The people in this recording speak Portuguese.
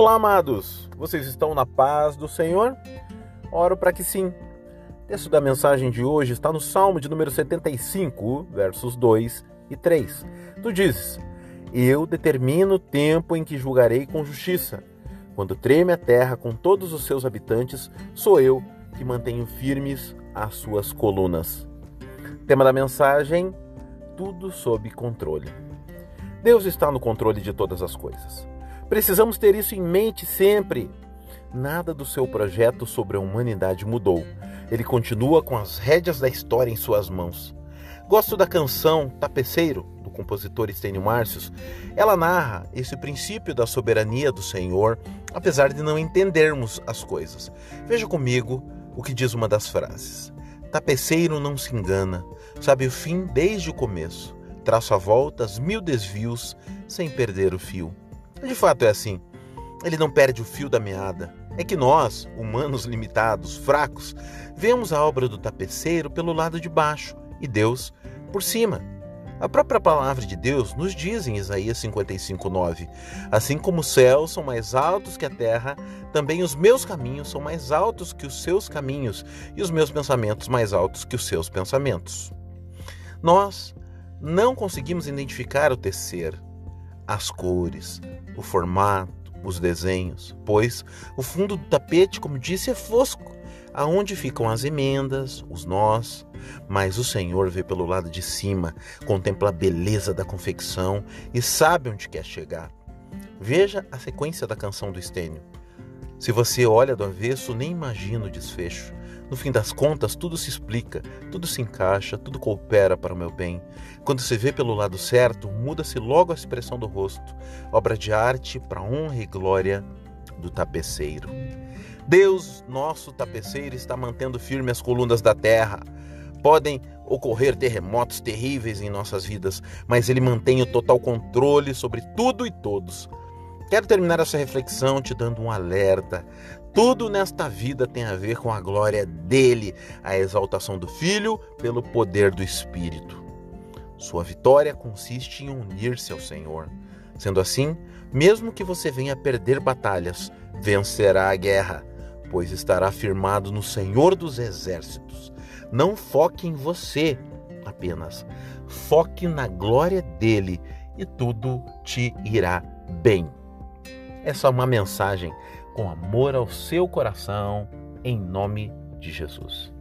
Olá, amados! Vocês estão na paz do Senhor? Oro para que sim. O texto da mensagem de hoje está no Salmo de número 75, versos 2 e 3. Tu dizes: Eu determino o tempo em que julgarei com justiça. Quando treme a terra com todos os seus habitantes, sou eu que mantenho firmes as suas colunas. Tema da mensagem: Tudo sob controle. Deus está no controle de todas as coisas. Precisamos ter isso em mente sempre. Nada do seu projeto sobre a humanidade mudou. Ele continua com as rédeas da história em suas mãos. Gosto da canção Tapeceiro, do compositor Estênio Márcios. Ela narra esse princípio da soberania do Senhor, apesar de não entendermos as coisas. Veja comigo o que diz uma das frases. Tapeceiro não se engana, sabe o fim desde o começo. Traça voltas, mil desvios, sem perder o fio. De fato é assim. Ele não perde o fio da meada. É que nós, humanos limitados, fracos, vemos a obra do tapeceiro pelo lado de baixo e Deus por cima. A própria palavra de Deus nos diz em Isaías 55:9: Assim como os céus são mais altos que a terra, também os meus caminhos são mais altos que os seus caminhos, e os meus pensamentos mais altos que os seus pensamentos. Nós não conseguimos identificar o tecer, as cores, o formato, os desenhos, pois o fundo do tapete, como disse, é fosco, aonde ficam as emendas, os nós, mas o Senhor vê pelo lado de cima, contempla a beleza da confecção e sabe onde quer chegar. Veja a sequência da canção do Estênio. Se você olha do avesso, nem imagina o desfecho. No fim das contas, tudo se explica, tudo se encaixa, tudo coopera para o meu bem. Quando se vê pelo lado certo, muda-se logo a expressão do rosto, obra de arte para honra e glória do tapeceiro. Deus, nosso tapeceiro, está mantendo firme as colunas da terra. Podem ocorrer terremotos terríveis em nossas vidas, mas Ele mantém o total controle sobre tudo e todos. Quero terminar essa reflexão te dando um alerta. Tudo nesta vida tem a ver com a glória dele, a exaltação do Filho pelo poder do Espírito. Sua vitória consiste em unir-se ao Senhor. Sendo assim, mesmo que você venha perder batalhas, vencerá a guerra, pois estará firmado no Senhor dos Exércitos. Não foque em você apenas, foque na glória dele e tudo te irá bem. Essa é uma mensagem com amor ao seu coração, em nome de Jesus.